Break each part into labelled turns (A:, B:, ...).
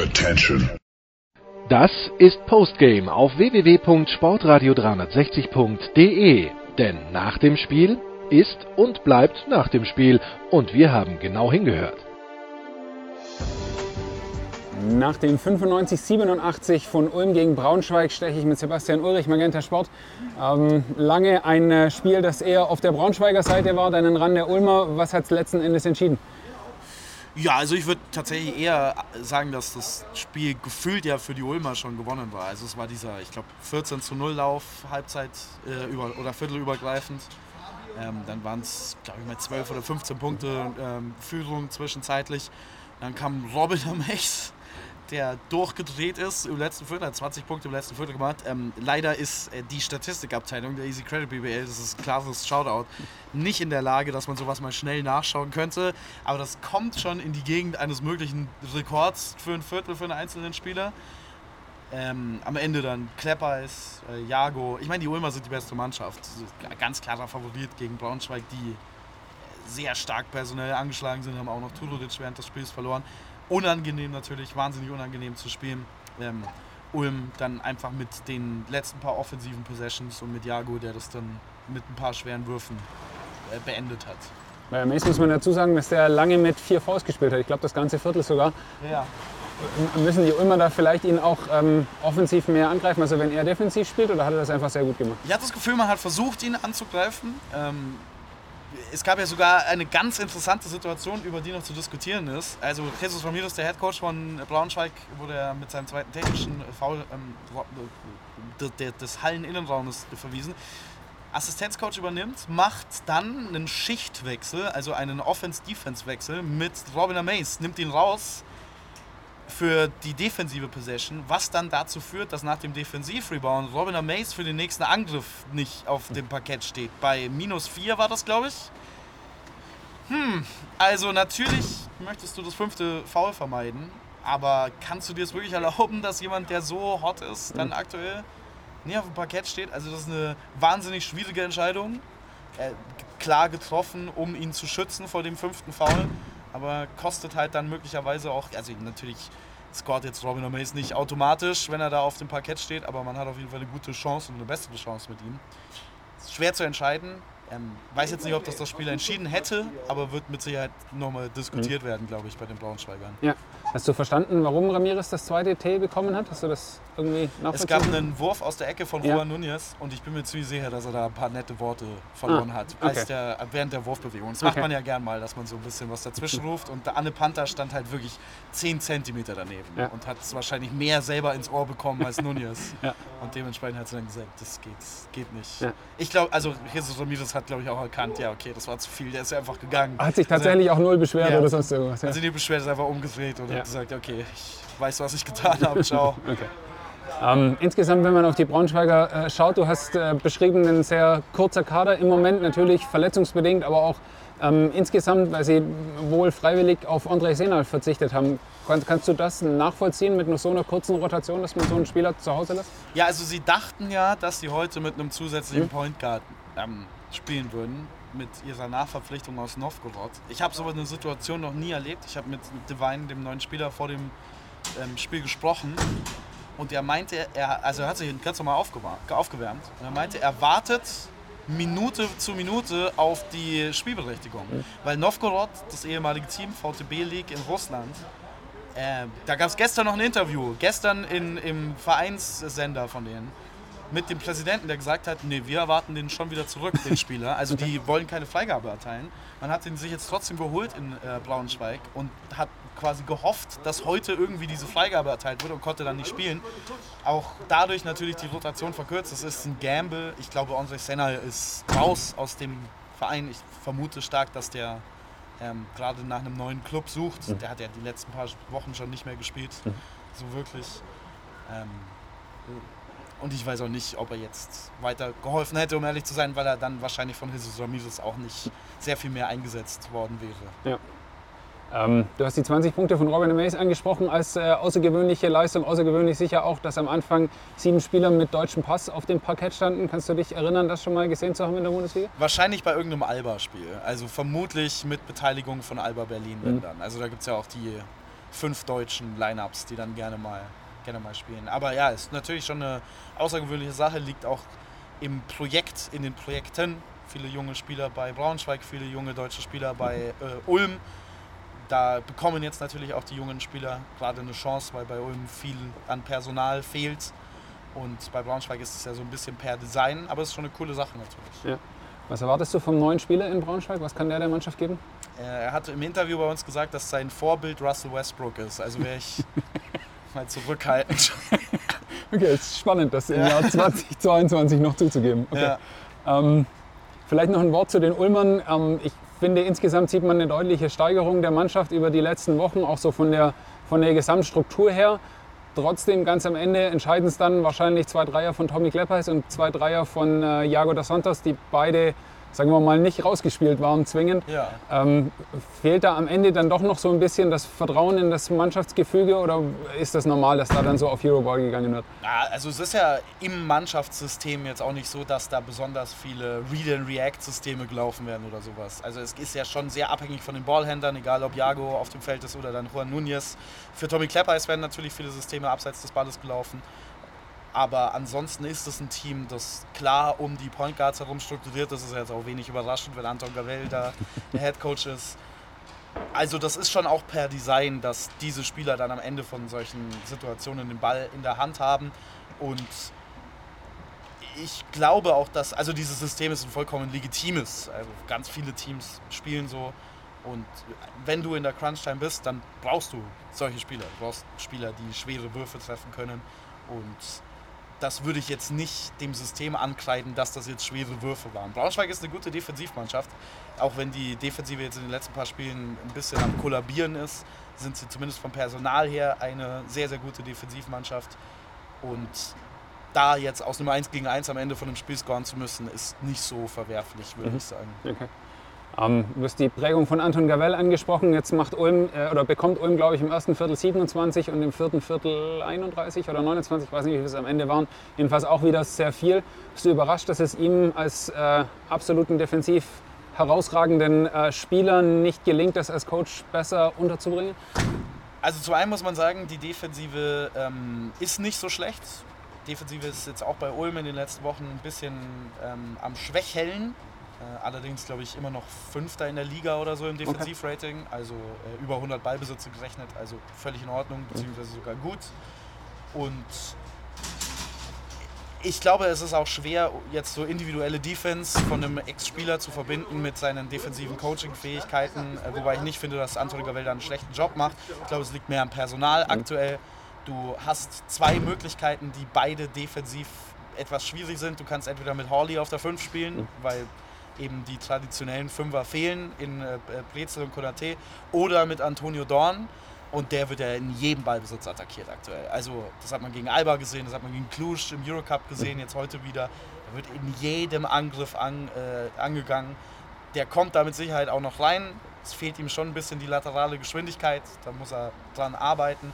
A: Attention.
B: Das ist Postgame auf www.sportradio360.de. Denn nach dem Spiel ist und bleibt nach dem Spiel. Und wir haben genau hingehört.
C: Nach dem 95-87 von Ulm gegen Braunschweig steche ich mit Sebastian Ulrich, Magenta Sport. Ähm, lange ein äh, Spiel, das eher auf der Braunschweiger Seite war, dann Rand der Ulmer. Was hat es letzten Endes entschieden?
D: Ja, also ich würde tatsächlich eher sagen, dass das Spiel gefühlt ja für die Ulmer schon gewonnen war. Also es war dieser, ich glaube, 14 zu 0 Lauf, Halbzeit äh, über, oder Viertelübergreifend. Ähm, dann waren es, glaube ich, mal 12 oder 15 Punkte ähm, Führung zwischenzeitlich. Dann kam Robin Mechs der durchgedreht ist im letzten Viertel, hat 20 Punkte im letzten Viertel gemacht. Ähm, leider ist äh, die Statistikabteilung der Easy Credit BBL, das ist ein klares Shoutout, nicht in der Lage, dass man sowas mal schnell nachschauen könnte. Aber das kommt schon in die Gegend eines möglichen Rekords für ein Viertel für einen einzelnen Spieler. Ähm, am Ende dann Kleppeis, äh, Jago. Ich meine, die Ulmer sind die beste Mannschaft. Ganz klarer Favorit gegen Braunschweig, die sehr stark personell angeschlagen sind, haben auch noch Tudovic während des Spiels verloren unangenehm natürlich, wahnsinnig unangenehm zu spielen. Ähm, Ulm dann einfach mit den letzten paar offensiven Possessions und mit Jago, der das dann mit ein paar schweren Würfen äh, beendet hat.
C: Bei Mace muss man dazu sagen, dass der lange mit vier Faust gespielt hat. Ich glaube, das ganze Viertel sogar.
D: Ja.
C: Müssen die Ulmer da vielleicht ihn auch ähm, offensiv mehr angreifen, also wenn er defensiv spielt, oder hat er das einfach sehr gut gemacht?
D: Ich habe das Gefühl, man hat versucht, ihn anzugreifen. Ähm, es gab ja sogar eine ganz interessante Situation, über die noch zu diskutieren ist. Also Jesus Ramirez, der Headcoach von Braunschweig, wurde mit seinem zweiten technischen Foul ähm, des Halleninnenraumes verwiesen. Assistenzcoach übernimmt, macht dann einen Schichtwechsel, also einen Offense-Defense-Wechsel mit Robin Mace, nimmt ihn raus für die defensive Possession, was dann dazu führt, dass nach dem Defensiv-Rebound Robin Mace für den nächsten Angriff nicht auf dem Parkett steht. Bei minus 4 war das, glaube ich. Hm, also natürlich möchtest du das fünfte Foul vermeiden, aber kannst du dir es wirklich erlauben, dass jemand, der so hot ist, dann aktuell nicht auf dem Parkett steht? Also das ist eine wahnsinnig schwierige Entscheidung. Äh, klar getroffen, um ihn zu schützen vor dem fünften Foul aber kostet halt dann möglicherweise auch, also natürlich scoret jetzt Robin O'Mays nicht automatisch, wenn er da auf dem Parkett steht, aber man hat auf jeden Fall eine gute Chance und eine bessere Chance mit ihm. Schwer zu entscheiden. Ähm, weiß jetzt nicht, ob das das Spiel entschieden hätte, aber wird mit Sicherheit nochmal diskutiert mhm. werden, glaube ich, bei den Braunschweigern.
C: Ja. Hast du verstanden, warum Ramirez das zweite T bekommen hat? Hast du das irgendwie
D: Es gab einen Wurf aus der Ecke von ja. Juan Nunez und ich bin mir ziemlich sicher, dass er da ein paar nette Worte verloren ah, hat okay. der, während der Wurfbewegung. Das okay. macht man ja gern mal, dass man so ein bisschen was dazwischen ruft. Und der Anne Panther stand halt wirklich 10 cm daneben ja. und hat es wahrscheinlich mehr selber ins Ohr bekommen als Nunez. ja. Und dementsprechend hat sie dann gesagt, das geht, geht nicht. Ich glaube, also Jesus Ramirez hat, glaube ich, auch erkannt, ja, okay, das war zu viel, der ist einfach gegangen.
C: Hat sich tatsächlich also, auch null beschwert oder sonst irgendwas?
D: Also die Beschwerde ist einfach umgedreht und ja. gesagt, okay, ich weiß, was ich getan habe, ciao. okay.
C: Ähm, insgesamt, wenn man auf die Braunschweiger äh, schaut, du hast äh, beschrieben, ein sehr kurzer Kader im Moment, natürlich verletzungsbedingt, aber auch ähm, insgesamt, weil sie wohl freiwillig auf André Senal verzichtet haben. Kann, kannst du das nachvollziehen mit nur so einer kurzen Rotation, dass man so einen Spieler zu Hause lässt?
D: Ja, also sie dachten ja, dass sie heute mit einem zusätzlichen hm. Point Guard ähm, spielen würden mit ihrer Nachverpflichtung aus Novgorod. Ich habe so eine Situation noch nie erlebt. Ich habe mit Divine, dem neuen Spieler, vor dem ähm, Spiel gesprochen und er meinte, er, also er hat sich ganz normal aufgewärmt und er meinte, er wartet Minute zu Minute auf die Spielberechtigung. Weil Novgorod, das ehemalige Team VTB League in Russland, äh, da gab es gestern noch ein Interview, gestern in, im Vereinssender von denen mit dem Präsidenten, der gesagt hat, nee, wir erwarten den schon wieder zurück, den Spieler. Also die wollen keine Freigabe erteilen. Man hat ihn sich jetzt trotzdem geholt in äh, Braunschweig und hat quasi gehofft, dass heute irgendwie diese Freigabe erteilt wird und konnte dann nicht spielen. Auch dadurch natürlich die Rotation verkürzt. Das ist ein Gamble. Ich glaube, André Senna ist raus aus dem Verein. Ich vermute stark, dass der ähm, gerade nach einem neuen Club sucht. Mhm. Der hat ja die letzten paar Wochen schon nicht mehr gespielt. Mhm. So wirklich. Ähm, und ich weiß auch nicht, ob er jetzt weiter geholfen hätte, um ehrlich zu sein, weil er dann wahrscheinlich von Jesus Ramirez auch nicht sehr viel mehr eingesetzt worden wäre.
C: Ja. Ähm, du hast die 20 Punkte von Robin Mays angesprochen als äh, außergewöhnliche Leistung. Außergewöhnlich sicher auch, dass am Anfang sieben Spieler mit deutschem Pass auf dem Parkett standen. Kannst du dich erinnern, das schon mal gesehen zu haben in der Bundesliga?
D: Wahrscheinlich bei irgendeinem Alba-Spiel. Also vermutlich mit Beteiligung von Alba Berlin, mhm. dann. Also da gibt es ja auch die fünf deutschen Lineups, die dann gerne mal, gerne mal spielen. Aber ja, ist natürlich schon eine außergewöhnliche Sache, liegt auch im Projekt, in den Projekten. Viele junge Spieler bei Braunschweig, viele junge deutsche Spieler bei äh, Ulm. Da bekommen jetzt natürlich auch die jungen Spieler gerade eine Chance, weil bei Ulm viel an Personal fehlt. Und bei Braunschweig ist es ja so ein bisschen per Design, aber es ist schon eine coole Sache natürlich.
C: Ja. Was erwartest du vom neuen Spieler in Braunschweig? Was kann der der Mannschaft geben?
D: Äh, er hat im Interview bei uns gesagt, dass sein Vorbild Russell Westbrook ist. Also wäre ich mal zurückhaltend.
C: okay, es ist spannend, das im ja. Jahr 2022 noch zuzugeben. Okay. Ja. Ähm, vielleicht noch ein Wort zu den Ulmern. Ähm, ich finde, insgesamt sieht man eine deutliche Steigerung der Mannschaft über die letzten Wochen, auch so von der, von der Gesamtstruktur her. Trotzdem ganz am Ende entscheiden es dann wahrscheinlich zwei Dreier von Tommy Kleppeis und zwei Dreier von äh, Jago dos Santos, die beide sagen wir mal, nicht rausgespielt waren zwingend. Ja. Ähm, fehlt da am Ende dann doch noch so ein bisschen das Vertrauen in das Mannschaftsgefüge oder ist das normal, dass da dann so auf Hero-Ball gegangen wird?
D: Ja, also es ist ja im Mannschaftssystem jetzt auch nicht so, dass da besonders viele Read-and-React-Systeme gelaufen werden oder sowas. Also es ist ja schon sehr abhängig von den Ballhändlern, egal ob Jago auf dem Feld ist oder dann Juan Nunez. Für Tommy Klepper werden natürlich viele Systeme abseits des Balles gelaufen. Aber ansonsten ist es ein Team, das klar um die Point Guards herum strukturiert. Das ist jetzt auch wenig überraschend, wenn Anton Gavel da der Head Coach ist. Also das ist schon auch per Design, dass diese Spieler dann am Ende von solchen Situationen den Ball in der Hand haben. Und ich glaube auch, dass, also dieses System ist ein vollkommen legitimes. Also ganz viele Teams spielen so. Und wenn du in der Crunch-Time bist, dann brauchst du solche Spieler. Du brauchst Spieler, die schwere Würfe treffen können. Und das würde ich jetzt nicht dem System ankreiden, dass das jetzt schwere Würfe waren. Braunschweig ist eine gute Defensivmannschaft. Auch wenn die Defensive jetzt in den letzten paar Spielen ein bisschen am Kollabieren ist, sind sie zumindest vom Personal her eine sehr, sehr gute Defensivmannschaft. Und da jetzt aus einem 1 gegen 1 am Ende von einem Spiel scoren zu müssen, ist nicht so verwerflich, würde mhm. ich sagen. Okay.
C: Ähm, du hast die Prägung von Anton Gavell angesprochen. Jetzt macht Ulm äh, oder bekommt Ulm, glaube ich, im ersten Viertel 27 und im vierten Viertel 31 oder 29, ich weiß nicht, wie es am Ende waren. Jedenfalls auch wieder sehr viel. Bist du überrascht, dass es ihm als äh, absoluten defensiv herausragenden äh, Spieler nicht gelingt, das als Coach besser unterzubringen?
D: Also zu einem muss man sagen, die Defensive ähm, ist nicht so schlecht. Defensive ist jetzt auch bei Ulm in den letzten Wochen ein bisschen ähm, am Schwächeln. Äh, allerdings, glaube ich, immer noch Fünfter in der Liga oder so im Defensivrating. Also äh, über 100 Ballbesitze gerechnet. Also völlig in Ordnung, beziehungsweise sogar gut. Und ich glaube, es ist auch schwer, jetzt so individuelle Defense von einem Ex-Spieler zu verbinden mit seinen defensiven Coaching-Fähigkeiten. Äh, wobei ich nicht finde, dass Antonio Gavelda einen schlechten Job macht. Ich glaube, es liegt mehr am Personal mhm. aktuell. Du hast zwei Möglichkeiten, die beide defensiv etwas schwierig sind. Du kannst entweder mit Hawley auf der 5 spielen, mhm. weil eben die traditionellen Fünfer fehlen in äh, Brezel und Konate oder mit Antonio Dorn. Und der wird ja in jedem Ballbesitz attackiert aktuell. Also das hat man gegen Alba gesehen, das hat man gegen Cluj im Eurocup gesehen, jetzt heute wieder. Er wird in jedem Angriff an, äh, angegangen. Der kommt da mit Sicherheit auch noch rein. Es fehlt ihm schon ein bisschen die laterale Geschwindigkeit, da muss er dran arbeiten.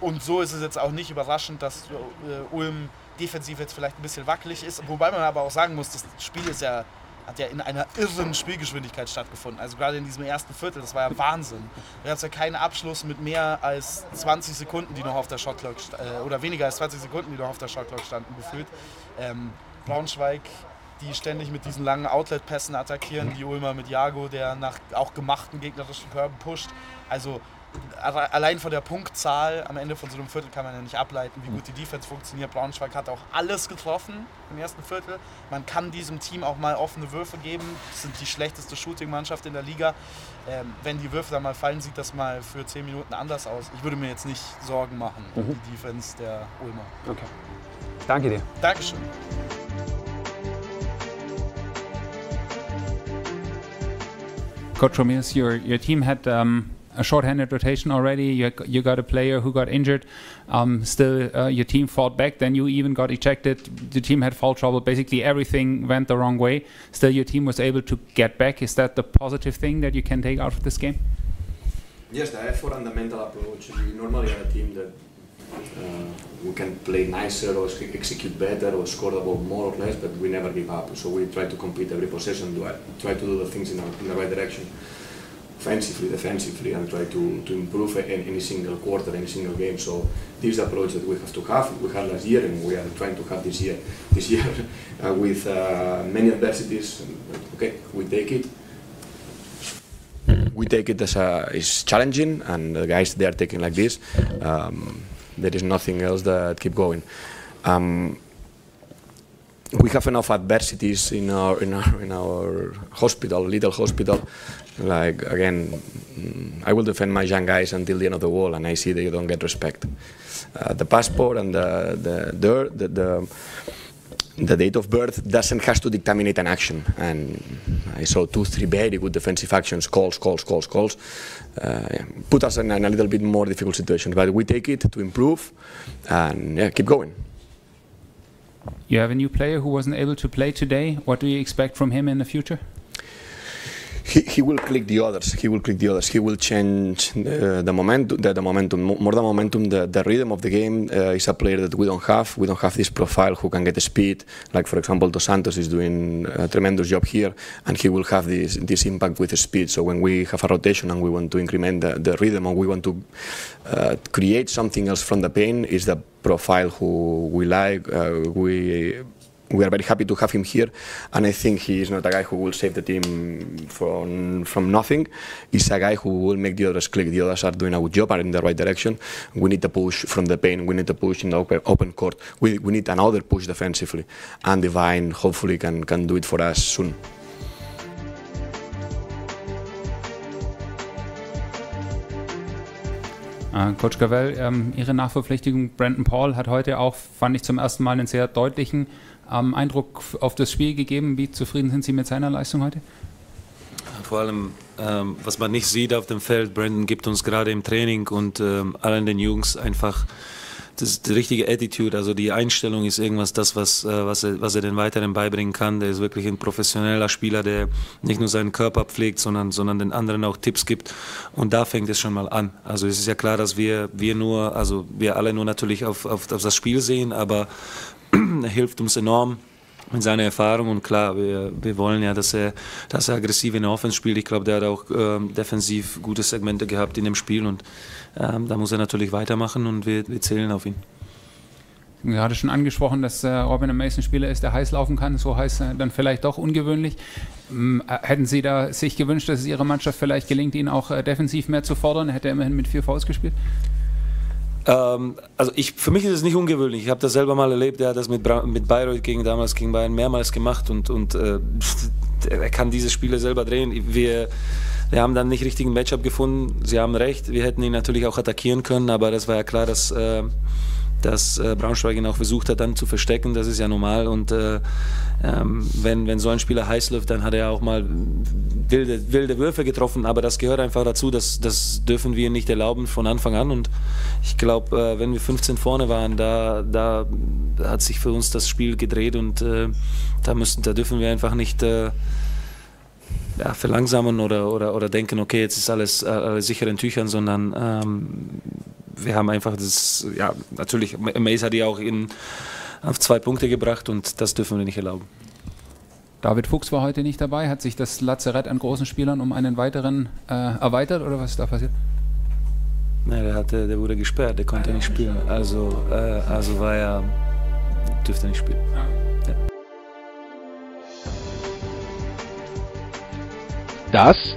D: Und so ist es jetzt auch nicht überraschend, dass äh, Ulm defensiv jetzt vielleicht ein bisschen wackelig ist. Wobei man aber auch sagen muss, das Spiel ist ja, hat ja in einer irren Spielgeschwindigkeit stattgefunden. Also gerade in diesem ersten Viertel, das war ja Wahnsinn. Gab es ja keinen Abschluss mit mehr als 20 Sekunden, die noch auf der Shotclock äh, oder weniger als 20 Sekunden, die noch auf der Shotclock standen, gefühlt. Ähm, Braunschweig die ständig mit diesen langen Outlet-Pässen attackieren, die Ulmer mit Jago, der nach auch gemachten gegnerischen Körben pusht. Also allein von der Punktzahl am Ende von so einem Viertel kann man ja nicht ableiten, wie gut die Defense funktioniert. Braunschweig hat auch alles getroffen im ersten Viertel. Man kann diesem Team auch mal offene Würfe geben. Das sind die schlechteste Shooting-Mannschaft in der Liga. Ähm, wenn die Würfe dann mal fallen, sieht das mal für 10 Minuten anders aus. Ich würde mir jetzt nicht Sorgen machen um mhm. die Defense der Ulmer.
C: Okay. Danke dir.
D: Dankeschön.
A: Coach Ramirez, your, your team had um a short-handed rotation already. You, you got a player who got injured. Um, still, uh, your team fought back. Then you even got ejected. The team had foul trouble. Basically, everything went the wrong way. Still, your team was able to get back. Is that the positive thing that you can take out of this game?
E: Yes, the effort and the mental approach. We normally are a team that uh, we can play nicer or execute better or score the ball more or less, but we never give up. So we try to complete every possession, do try to do the things in, in the right direction. Offensively, defensively, and try to, to improve any, any single quarter, any single game. So this approach that we have to have. We had last year, and we are trying to have this year. This year, uh, with uh, many adversities, okay, we take it. We take it as a, it's challenging, and the guys they are taking like this. Um, there is nothing else that keep going. Um, we have enough adversities in our in our in our hospital, little hospital. Like again, I will defend my young guys until the end of the wall, and I see they don't get respect. Uh, the passport and the the the, the, the the date of birth doesn't have to determine an action. And I saw two, three very good defensive actions, calls, calls, calls, calls, uh, put us in a little bit more difficult situation. But we take it to improve and yeah, keep going.
A: You have a new player who wasn't able to play today. What do you expect from him in the future?
E: He, he will click the others. He will click the others. He will change the, the momentum. The, the, momentum more than momentum. The, the rhythm of the game uh, is a player that we don't have. We don't have this profile who can get the speed. Like for example, Dos Santos is doing a tremendous job here, and he will have this this impact with the speed. So when we have a rotation and we want to increment the, the rhythm and we want to uh, create something else from the pain, is the profile who we like. Uh, we we are very happy to have him here, and I think he is not a guy who will save the team from from nothing. He's a guy who will make the others click. The others are doing a good job, are in the right direction. We need to push from the pain. We need to push in the open, open court. We, we need another push defensively, and Divine hopefully can can do it for us soon.
A: Coach Gavel, ähm, Ihre Nachverpflichtung, Brandon Paul, hat heute auch, fand ich zum ersten Mal einen sehr deutlichen ähm, Eindruck auf das Spiel gegeben. Wie zufrieden sind Sie mit seiner Leistung heute?
F: Vor allem, ähm, was man nicht sieht auf dem Feld, Brandon gibt uns gerade im Training und ähm, allen den Jungs einfach das die richtige Attitude, also die Einstellung ist irgendwas, das, was, äh, was, er, was er den Weiteren beibringen kann. Der ist wirklich ein professioneller Spieler, der nicht nur seinen Körper pflegt, sondern, sondern den anderen auch Tipps gibt. Und da fängt es schon mal an. Also es ist ja klar, dass wir, wir nur, also wir alle nur natürlich auf, auf, auf das Spiel sehen, aber er hilft uns enorm mit seiner Erfahrung und klar, wir, wir wollen ja, dass er, dass er aggressiv in der Offense spielt. Ich glaube, der hat auch ähm, defensiv gute Segmente gehabt in dem Spiel und ähm, da muss er natürlich weitermachen und wir, wir zählen auf ihn.
A: Gerade schon angesprochen, dass äh, Robin Mason Spieler ist, der heiß laufen kann. So heißt er dann vielleicht doch ungewöhnlich. Ähm, hätten Sie da sich gewünscht, dass es Ihrer Mannschaft vielleicht gelingt, ihn auch äh, defensiv mehr zu fordern? Hätte er immerhin mit vier Faust gespielt?
F: Ähm, also ich, für mich ist es nicht ungewöhnlich. Ich habe das selber mal erlebt. Er hat das mit, mit Bayreuth gegen damals gegen Bayern mehrmals gemacht und, und äh, er kann diese Spiele selber drehen. Wir, wir haben dann nicht richtigen Matchup gefunden. Sie haben recht. Wir hätten ihn natürlich auch attackieren können, aber das war ja klar, dass äh, dass äh, Braunschweig ihn auch versucht hat, dann zu verstecken. Das ist ja normal. Und äh, ähm, wenn, wenn so ein Spieler heiß läuft, dann hat er auch mal wilde, wilde Würfe getroffen. Aber das gehört einfach dazu. Das, das dürfen wir nicht erlauben von Anfang an. Und ich glaube, äh, wenn wir 15 vorne waren, da, da hat sich für uns das Spiel gedreht. Und äh, da, müssen, da dürfen wir einfach nicht äh, ja, verlangsamen oder, oder, oder denken, okay, jetzt ist alles, äh, alles sicher in Tüchern, sondern ähm, wir haben einfach das, ja, natürlich, Mace hat die auch in, auf zwei Punkte gebracht und das dürfen wir nicht erlauben.
A: David Fuchs war heute nicht dabei. Hat sich das Lazarett an großen Spielern um einen weiteren äh, erweitert oder was ist da passiert?
F: Nein, der, hatte, der wurde gesperrt, der konnte nicht spielen. Also, äh, also war er, dürfte nicht spielen. Ja.
B: Das